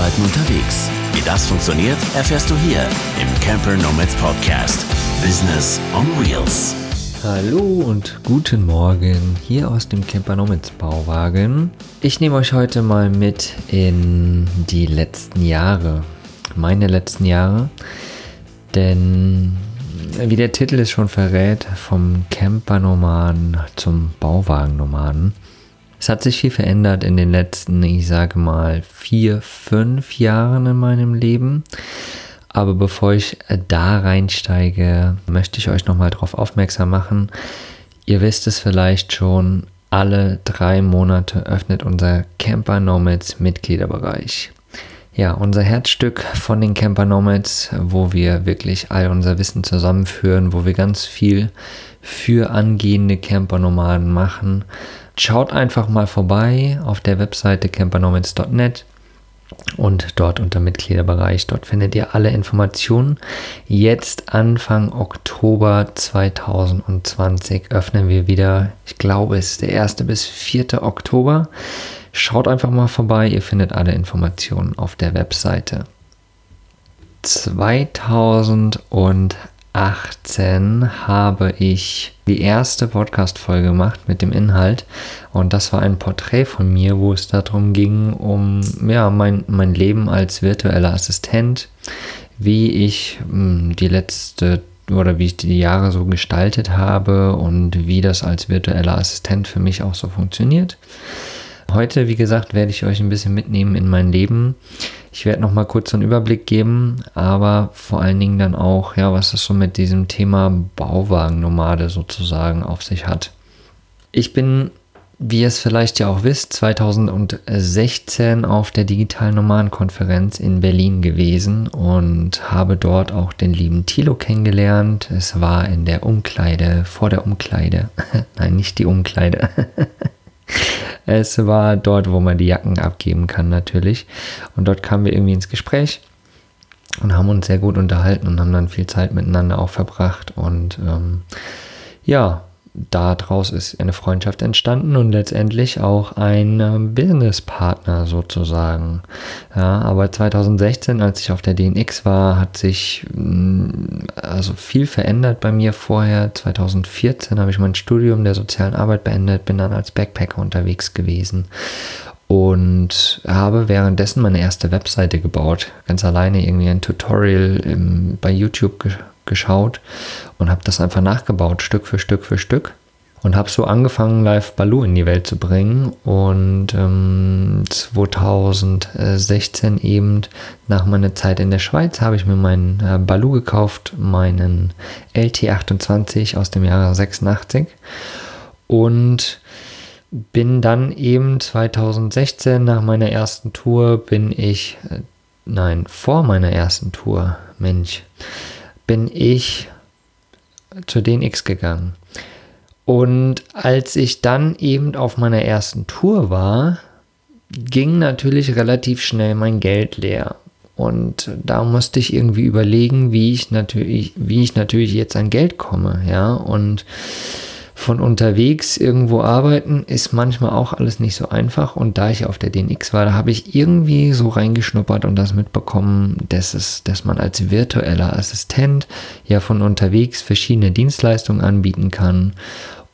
Arbeiten unterwegs. Wie das funktioniert, erfährst du hier im Camper Nomads Podcast. Business on Wheels. Hallo und guten Morgen hier aus dem Camper Nomads Bauwagen. Ich nehme euch heute mal mit in die letzten Jahre. Meine letzten Jahre. Denn wie der Titel es schon verrät, vom Camper-Nomaden zum Bauwagen-Nomaden. Es hat sich viel verändert in den letzten, ich sage mal, vier, fünf Jahren in meinem Leben. Aber bevor ich da reinsteige, möchte ich euch nochmal darauf aufmerksam machen. Ihr wisst es vielleicht schon, alle drei Monate öffnet unser Camper Nomads Mitgliederbereich ja, unser Herzstück von den Camper Nomads, wo wir wirklich all unser Wissen zusammenführen, wo wir ganz viel für angehende Camper-Nomaden machen. Schaut einfach mal vorbei auf der Webseite campernomads.net und dort unter Mitgliederbereich. Dort findet ihr alle Informationen. Jetzt Anfang Oktober 2020 öffnen wir wieder. Ich glaube, es ist der 1. bis 4. Oktober. Schaut einfach mal vorbei, ihr findet alle Informationen auf der Webseite. 2018 habe ich die erste Podcast-Folge gemacht mit dem Inhalt und das war ein Porträt von mir, wo es darum ging, um ja, mein, mein Leben als virtueller Assistent, wie ich mh, hm, die letzte oder wie ich die Jahre so gestaltet habe und wie das als virtueller Assistent für mich auch so funktioniert. Heute, wie gesagt, werde ich euch ein bisschen mitnehmen in mein Leben. Ich werde noch mal kurz einen Überblick geben, aber vor allen Dingen dann auch, ja, was es so mit diesem Thema Bauwagen-Nomade sozusagen auf sich hat. Ich bin, wie ihr es vielleicht ja auch wisst, 2016 auf der digitalen Nomadenkonferenz in Berlin gewesen und habe dort auch den lieben Thilo kennengelernt. Es war in der Umkleide, vor der Umkleide. Nein, nicht die Umkleide. Es war dort, wo man die Jacken abgeben kann natürlich. Und dort kamen wir irgendwie ins Gespräch und haben uns sehr gut unterhalten und haben dann viel Zeit miteinander auch verbracht. Und ähm, ja, daraus ist eine Freundschaft entstanden und letztendlich auch ein äh, Businesspartner sozusagen. Ja, aber 2016, als ich auf der DNX war, hat sich mm, also viel verändert bei mir vorher. 2014 habe ich mein Studium der sozialen Arbeit beendet, bin dann als Backpacker unterwegs gewesen und habe währenddessen meine erste Webseite gebaut. Ganz alleine irgendwie ein Tutorial im, bei YouTube geschaut und habe das einfach nachgebaut, Stück für Stück für Stück. Und habe so angefangen, Live Baloo in die Welt zu bringen. Und ähm, 2016 eben, nach meiner Zeit in der Schweiz, habe ich mir meinen äh, Baloo gekauft, meinen LT28 aus dem Jahre 86. Und bin dann eben 2016 nach meiner ersten Tour, bin ich, äh, nein, vor meiner ersten Tour, Mensch, bin ich zur DNX gegangen. Und als ich dann eben auf meiner ersten Tour war, ging natürlich relativ schnell mein Geld leer. Und da musste ich irgendwie überlegen, wie ich natürlich, wie ich natürlich jetzt an Geld komme, ja. Und von unterwegs irgendwo arbeiten ist manchmal auch alles nicht so einfach. Und da ich auf der DNX war, da habe ich irgendwie so reingeschnuppert und das mitbekommen, dass, es, dass man als virtueller Assistent ja von unterwegs verschiedene Dienstleistungen anbieten kann.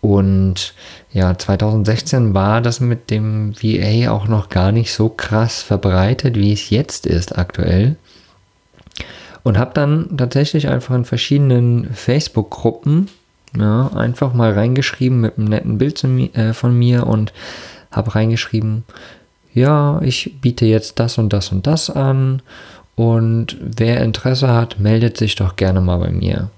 Und ja, 2016 war das mit dem VA auch noch gar nicht so krass verbreitet, wie es jetzt ist aktuell. Und habe dann tatsächlich einfach in verschiedenen Facebook-Gruppen ja, einfach mal reingeschrieben mit einem netten Bild äh, von mir und habe reingeschrieben, ja, ich biete jetzt das und das und das an und wer Interesse hat, meldet sich doch gerne mal bei mir.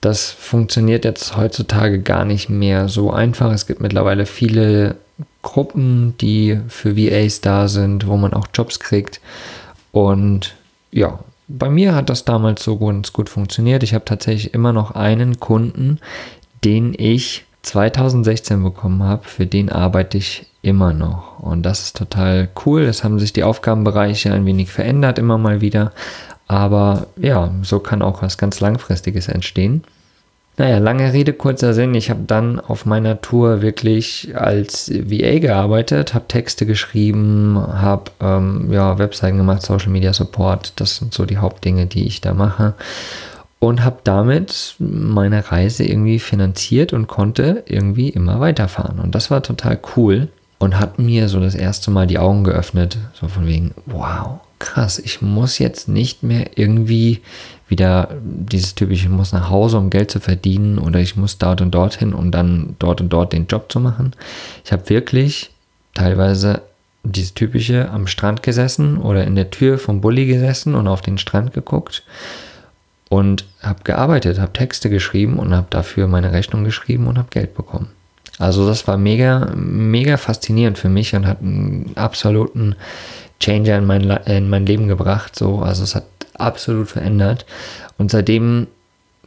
Das funktioniert jetzt heutzutage gar nicht mehr so einfach. Es gibt mittlerweile viele Gruppen, die für VAs da sind, wo man auch Jobs kriegt. Und ja, bei mir hat das damals so ganz gut funktioniert. Ich habe tatsächlich immer noch einen Kunden, den ich 2016 bekommen habe, für den arbeite ich immer noch. Und das ist total cool. Es haben sich die Aufgabenbereiche ein wenig verändert, immer mal wieder. Aber ja, so kann auch was ganz Langfristiges entstehen. Naja, lange Rede, kurzer Sinn. Ich habe dann auf meiner Tour wirklich als VA gearbeitet, habe Texte geschrieben, habe ähm, ja, Webseiten gemacht, Social Media Support. Das sind so die Hauptdinge, die ich da mache. Und habe damit meine Reise irgendwie finanziert und konnte irgendwie immer weiterfahren. Und das war total cool und hat mir so das erste Mal die Augen geöffnet. So von wegen, wow, krass, ich muss jetzt nicht mehr irgendwie wieder dieses typische, ich muss nach Hause, um Geld zu verdienen oder ich muss dort und dorthin, um dann dort und dort den Job zu machen. Ich habe wirklich teilweise dieses typische am Strand gesessen oder in der Tür vom Bulli gesessen und auf den Strand geguckt und habe gearbeitet, habe Texte geschrieben und habe dafür meine Rechnung geschrieben und habe Geld bekommen. Also das war mega, mega faszinierend für mich und hat einen absoluten Changer in mein, in mein Leben gebracht. So, also es hat absolut verändert. Und seitdem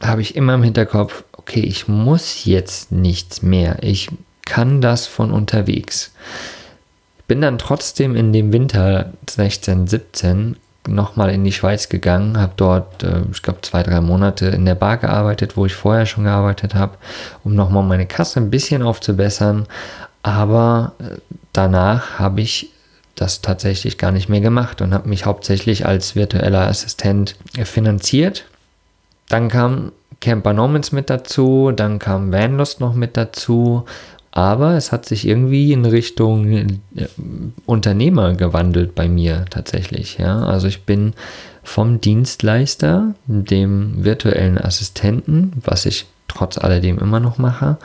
habe ich immer im Hinterkopf, okay, ich muss jetzt nichts mehr. Ich kann das von unterwegs. Bin dann trotzdem in dem Winter 16, 17 nochmal in die Schweiz gegangen, habe dort, äh, ich glaube, zwei, drei Monate in der Bar gearbeitet, wo ich vorher schon gearbeitet habe, um nochmal meine Kasse ein bisschen aufzubessern. Aber äh, danach habe ich das tatsächlich gar nicht mehr gemacht und habe mich hauptsächlich als virtueller Assistent finanziert. Dann kam Camper Nomans mit dazu, dann kam Vanlust noch mit dazu, aber es hat sich irgendwie in Richtung äh, Unternehmer gewandelt bei mir tatsächlich. Ja? Also ich bin vom Dienstleister, dem virtuellen Assistenten, was ich trotz alledem immer noch mache,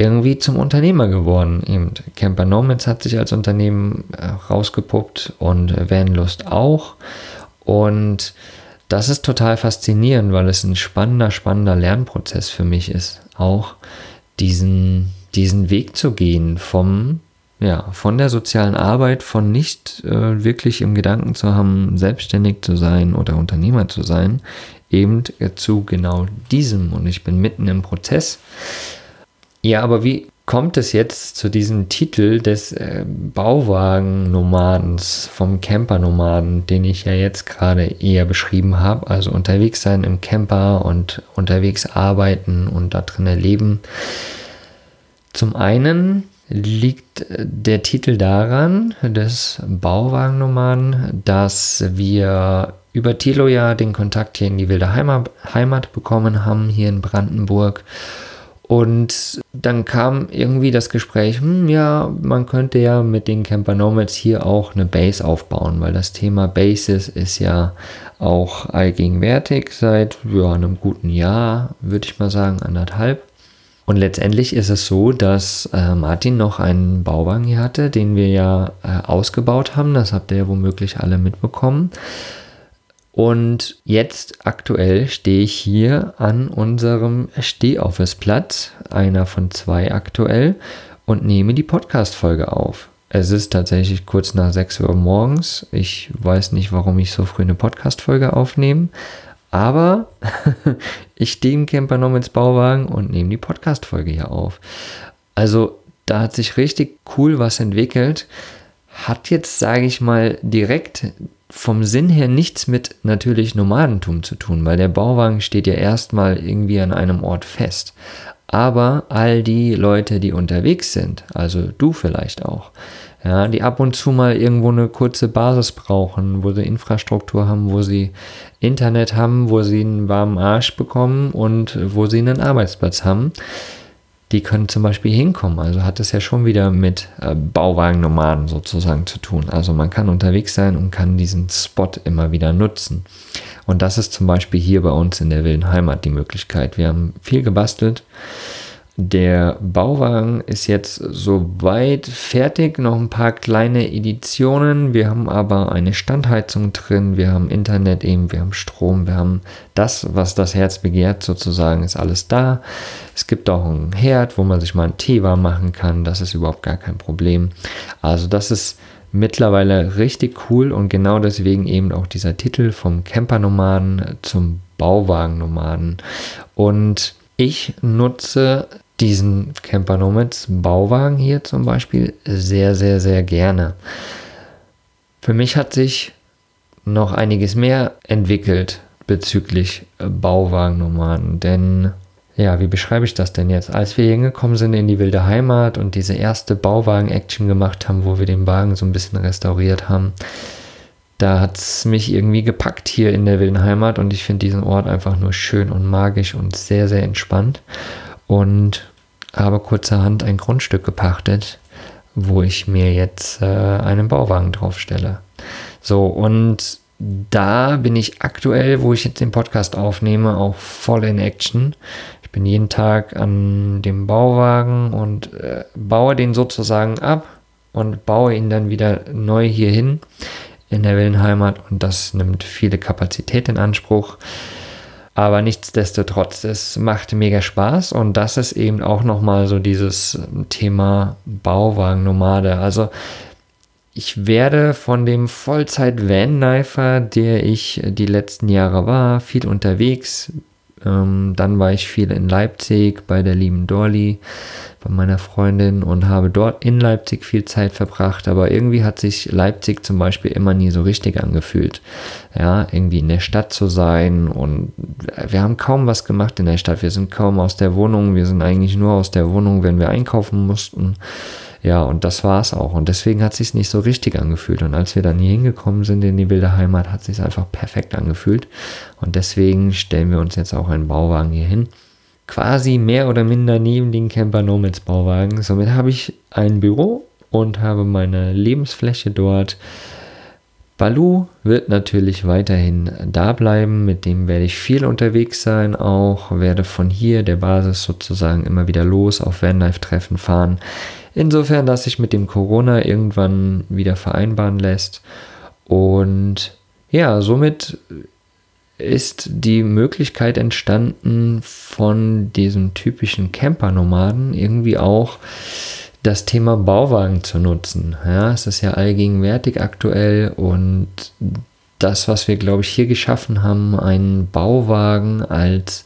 irgendwie zum Unternehmer geworden. Eben Camper Nomads hat sich als Unternehmen äh, rausgepuppt und Vanlust auch. Und das ist total faszinierend, weil es ein spannender, spannender Lernprozess für mich ist, auch diesen, diesen Weg zu gehen vom, ja, von der sozialen Arbeit, von nicht äh, wirklich im Gedanken zu haben, selbstständig zu sein oder Unternehmer zu sein, eben zu genau diesem. Und ich bin mitten im Prozess ja, aber wie kommt es jetzt zu diesem Titel des äh, Bauwagen-Nomadens, vom Camper-Nomaden, den ich ja jetzt gerade eher beschrieben habe? Also unterwegs sein im Camper und unterwegs arbeiten und da drin leben. Zum einen liegt der Titel daran, des Bauwagen-Nomaden, dass wir über Tilo ja den Kontakt hier in die wilde Heimat, Heimat bekommen haben, hier in Brandenburg und dann kam irgendwie das Gespräch, hm, ja, man könnte ja mit den Camper Nomads hier auch eine Base aufbauen, weil das Thema Bases ist ja auch allgegenwärtig seit ja, einem guten Jahr, würde ich mal sagen, anderthalb. Und letztendlich ist es so, dass äh, Martin noch einen Bauwagen hier hatte, den wir ja äh, ausgebaut haben. Das habt ihr ja womöglich alle mitbekommen. Und jetzt aktuell stehe ich hier an unserem Stehoffice-Platz, einer von zwei aktuell, und nehme die Podcast-Folge auf. Es ist tatsächlich kurz nach 6 Uhr morgens. Ich weiß nicht, warum ich so früh eine Podcast-Folge aufnehme, aber ich stehe im Camper noch ins Bauwagen und nehme die Podcast-Folge hier auf. Also da hat sich richtig cool was entwickelt. Hat jetzt, sage ich mal, direkt vom Sinn her nichts mit natürlich Nomadentum zu tun, weil der Bauwagen steht ja erstmal irgendwie an einem Ort fest. Aber all die Leute, die unterwegs sind, also du vielleicht auch, ja, die ab und zu mal irgendwo eine kurze Basis brauchen, wo sie Infrastruktur haben, wo sie Internet haben, wo sie einen warmen Arsch bekommen und wo sie einen Arbeitsplatz haben, die können zum Beispiel hinkommen. Also hat es ja schon wieder mit äh, Bauwagennomaden sozusagen zu tun. Also man kann unterwegs sein und kann diesen Spot immer wieder nutzen. Und das ist zum Beispiel hier bei uns in der wilden Heimat die Möglichkeit. Wir haben viel gebastelt der Bauwagen ist jetzt soweit fertig, noch ein paar kleine Editionen. Wir haben aber eine Standheizung drin, wir haben Internet eben, wir haben Strom, wir haben das, was das Herz begehrt sozusagen, ist alles da. Es gibt auch einen Herd, wo man sich mal einen Tee warm machen kann, das ist überhaupt gar kein Problem. Also das ist mittlerweile richtig cool und genau deswegen eben auch dieser Titel vom Campernomaden zum Bauwagennomaden. Und ich nutze diesen Camper Nomads Bauwagen hier zum Beispiel sehr, sehr, sehr gerne. Für mich hat sich noch einiges mehr entwickelt bezüglich Bauwagennomaden, denn ja, wie beschreibe ich das denn jetzt? Als wir hingekommen sind in die wilde Heimat und diese erste Bauwagen-Action gemacht haben, wo wir den Wagen so ein bisschen restauriert haben, da hat es mich irgendwie gepackt hier in der wilden Heimat und ich finde diesen Ort einfach nur schön und magisch und sehr, sehr entspannt. Und habe kurzerhand ein Grundstück gepachtet, wo ich mir jetzt äh, einen Bauwagen draufstelle. So, und da bin ich aktuell, wo ich jetzt den Podcast aufnehme, auch voll in Action. Ich bin jeden Tag an dem Bauwagen und äh, baue den sozusagen ab und baue ihn dann wieder neu hier hin in der Willenheimat und das nimmt viele Kapazität in Anspruch. Aber nichtsdestotrotz, es macht mega Spaß und das ist eben auch nochmal so dieses Thema Bauwagen-Nomade. Also ich werde von dem Vollzeit-Van-Knifer, der ich die letzten Jahre war, viel unterwegs, ähm, dann war ich viel in Leipzig bei der lieben Dorli, bei meiner Freundin und habe dort in Leipzig viel Zeit verbracht. Aber irgendwie hat sich Leipzig zum Beispiel immer nie so richtig angefühlt. Ja, irgendwie in der Stadt zu sein und wir haben kaum was gemacht in der Stadt. Wir sind kaum aus der Wohnung. Wir sind eigentlich nur aus der Wohnung, wenn wir einkaufen mussten. Ja, und das war es auch. Und deswegen hat es sich nicht so richtig angefühlt. Und als wir dann hier hingekommen sind in die wilde Heimat, hat es sich einfach perfekt angefühlt. Und deswegen stellen wir uns jetzt auch einen Bauwagen hier hin. Quasi mehr oder minder neben den Camper Nomads Bauwagen. Somit habe ich ein Büro und habe meine Lebensfläche dort. Balu wird natürlich weiterhin da bleiben, mit dem werde ich viel unterwegs sein, auch werde von hier der Basis sozusagen immer wieder los auf Vanlife-Treffen fahren. Insofern, dass sich mit dem Corona irgendwann wieder vereinbaren lässt. Und ja, somit ist die Möglichkeit entstanden, von diesem typischen Camper-Nomaden irgendwie auch das Thema Bauwagen zu nutzen. Ja, es ist ja allgegenwärtig aktuell und das, was wir, glaube ich, hier geschaffen haben, einen Bauwagen als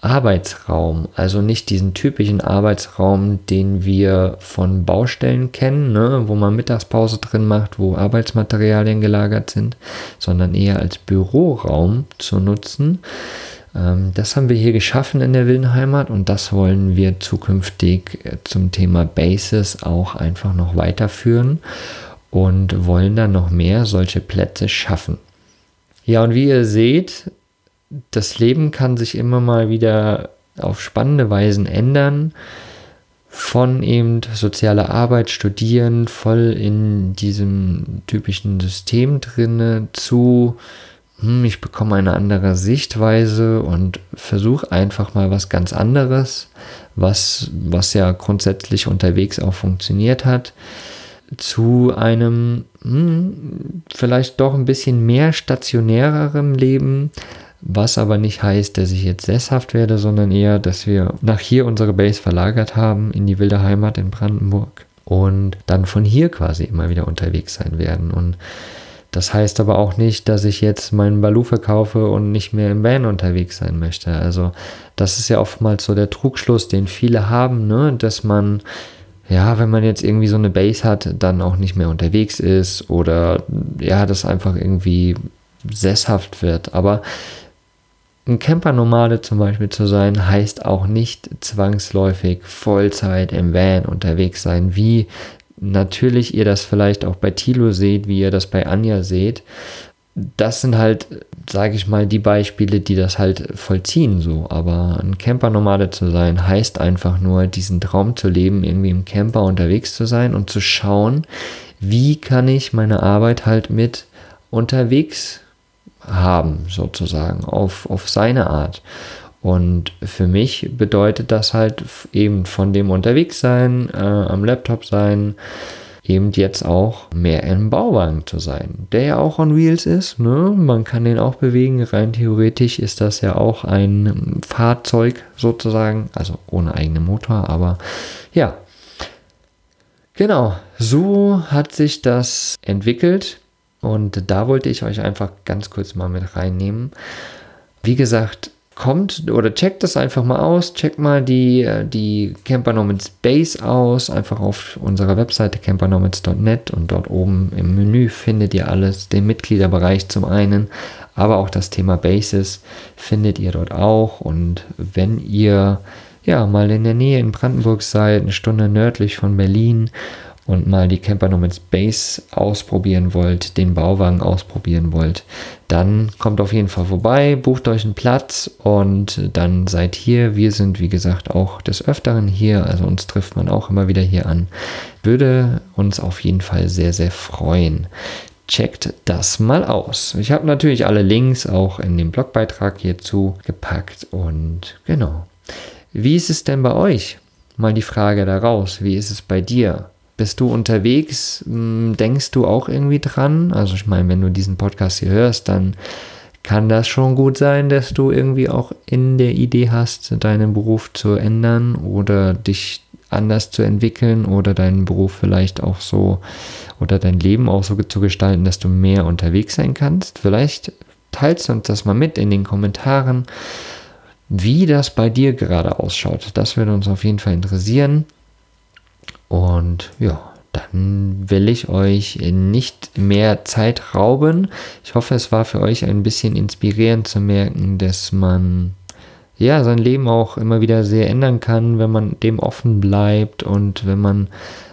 Arbeitsraum, also nicht diesen typischen Arbeitsraum, den wir von Baustellen kennen, ne, wo man Mittagspause drin macht, wo Arbeitsmaterialien gelagert sind, sondern eher als Büroraum zu nutzen. Ähm, das haben wir hier geschaffen in der Wildenheimat und das wollen wir zukünftig äh, zum Thema Bases auch einfach noch weiterführen und wollen dann noch mehr solche Plätze schaffen. Ja, und wie ihr seht, das Leben kann sich immer mal wieder auf spannende Weisen ändern. Von eben sozialer Arbeit, Studieren, voll in diesem typischen System drinne zu, hm, ich bekomme eine andere Sichtweise und versuche einfach mal was ganz anderes, was, was ja grundsätzlich unterwegs auch funktioniert hat, zu einem hm, vielleicht doch ein bisschen mehr stationärerem Leben, was aber nicht heißt, dass ich jetzt sesshaft werde, sondern eher, dass wir nach hier unsere Base verlagert haben in die wilde Heimat in Brandenburg und dann von hier quasi immer wieder unterwegs sein werden. Und das heißt aber auch nicht, dass ich jetzt meinen Balu verkaufe und nicht mehr im Van unterwegs sein möchte. Also das ist ja oftmals so der Trugschluss, den viele haben, ne? dass man ja, wenn man jetzt irgendwie so eine Base hat, dann auch nicht mehr unterwegs ist oder ja, das einfach irgendwie sesshaft wird. Aber ein Camper-Nomade zum Beispiel zu sein, heißt auch nicht zwangsläufig Vollzeit im Van unterwegs sein, wie natürlich ihr das vielleicht auch bei Tilo seht, wie ihr das bei Anja seht. Das sind halt, sage ich mal, die Beispiele, die das halt vollziehen so. Aber ein Camper-Nomade zu sein, heißt einfach nur, diesen Traum zu leben, irgendwie im Camper unterwegs zu sein und zu schauen, wie kann ich meine Arbeit halt mit unterwegs haben, sozusagen, auf, auf seine Art. Und für mich bedeutet das halt eben von dem Unterwegssein, äh, am Laptop sein, eben jetzt auch mehr im Bauwagen zu sein, der ja auch on Wheels ist. Ne? Man kann den auch bewegen. Rein theoretisch ist das ja auch ein Fahrzeug sozusagen, also ohne eigenen Motor, aber ja. Genau, so hat sich das entwickelt. Und da wollte ich euch einfach ganz kurz mal mit reinnehmen. Wie gesagt, kommt oder checkt das einfach mal aus. Checkt mal die, äh, die Camper Nomads Base aus. Einfach auf unserer Webseite campernomads.net und dort oben im Menü findet ihr alles. Den Mitgliederbereich zum einen, aber auch das Thema Bases findet ihr dort auch. Und wenn ihr ja mal in der Nähe in Brandenburg seid, eine Stunde nördlich von Berlin und mal die Camper Nomads Base ausprobieren wollt, den Bauwagen ausprobieren wollt, dann kommt auf jeden Fall vorbei, bucht euch einen Platz und dann seid hier. Wir sind, wie gesagt, auch des Öfteren hier, also uns trifft man auch immer wieder hier an. Würde uns auf jeden Fall sehr, sehr freuen. Checkt das mal aus. Ich habe natürlich alle Links auch in dem Blogbeitrag hierzu gepackt und genau. Wie ist es denn bei euch? Mal die Frage daraus. Wie ist es bei dir? Bist du unterwegs? Hm, denkst du auch irgendwie dran? Also ich meine, wenn du diesen Podcast hier hörst, dann kann das schon gut sein, dass du irgendwie auch in der Idee hast, deinen Beruf zu ändern oder dich anders zu entwickeln oder deinen Beruf vielleicht auch so oder dein Leben auch so zu gestalten, dass du mehr unterwegs sein kannst. Vielleicht teilst du uns das mal mit in den Kommentaren, wie das bei dir gerade ausschaut. Das würde uns auf jeden Fall interessieren. Und ja, dann will ich euch nicht mehr Zeit rauben. Ich hoffe, es war für euch ein bisschen inspirierend zu merken, dass man ja sein Leben auch immer wieder sehr ändern kann, wenn man dem offen bleibt und wenn man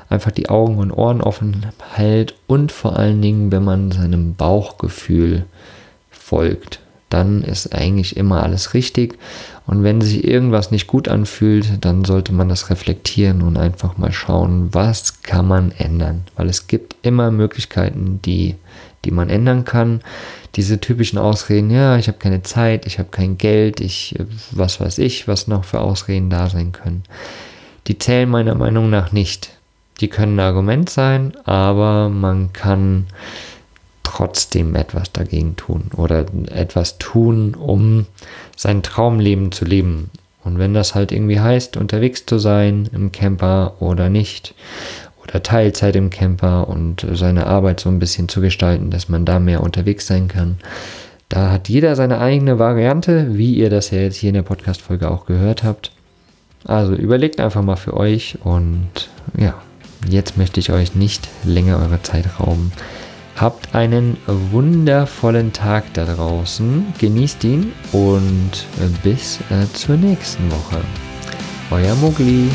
einfach die Augen und Ohren offen hält und vor allen Dingen, wenn man seinem Bauchgefühl folgt dann ist eigentlich immer alles richtig. Und wenn sich irgendwas nicht gut anfühlt, dann sollte man das reflektieren und einfach mal schauen, was kann man ändern. Weil es gibt immer Möglichkeiten, die, die man ändern kann. Diese typischen Ausreden, ja, ich habe keine Zeit, ich habe kein Geld, ich, was weiß ich, was noch für Ausreden da sein können. Die zählen meiner Meinung nach nicht. Die können ein Argument sein, aber man kann trotzdem etwas dagegen tun oder etwas tun, um sein Traumleben zu leben. Und wenn das halt irgendwie heißt, unterwegs zu sein im Camper oder nicht, oder Teilzeit im Camper und seine Arbeit so ein bisschen zu gestalten, dass man da mehr unterwegs sein kann. Da hat jeder seine eigene Variante, wie ihr das ja jetzt hier in der Podcast-Folge auch gehört habt. Also überlegt einfach mal für euch und ja, jetzt möchte ich euch nicht länger eure Zeit rauben. Habt einen wundervollen Tag da draußen. Genießt ihn und bis äh, zur nächsten Woche. Euer Mugli.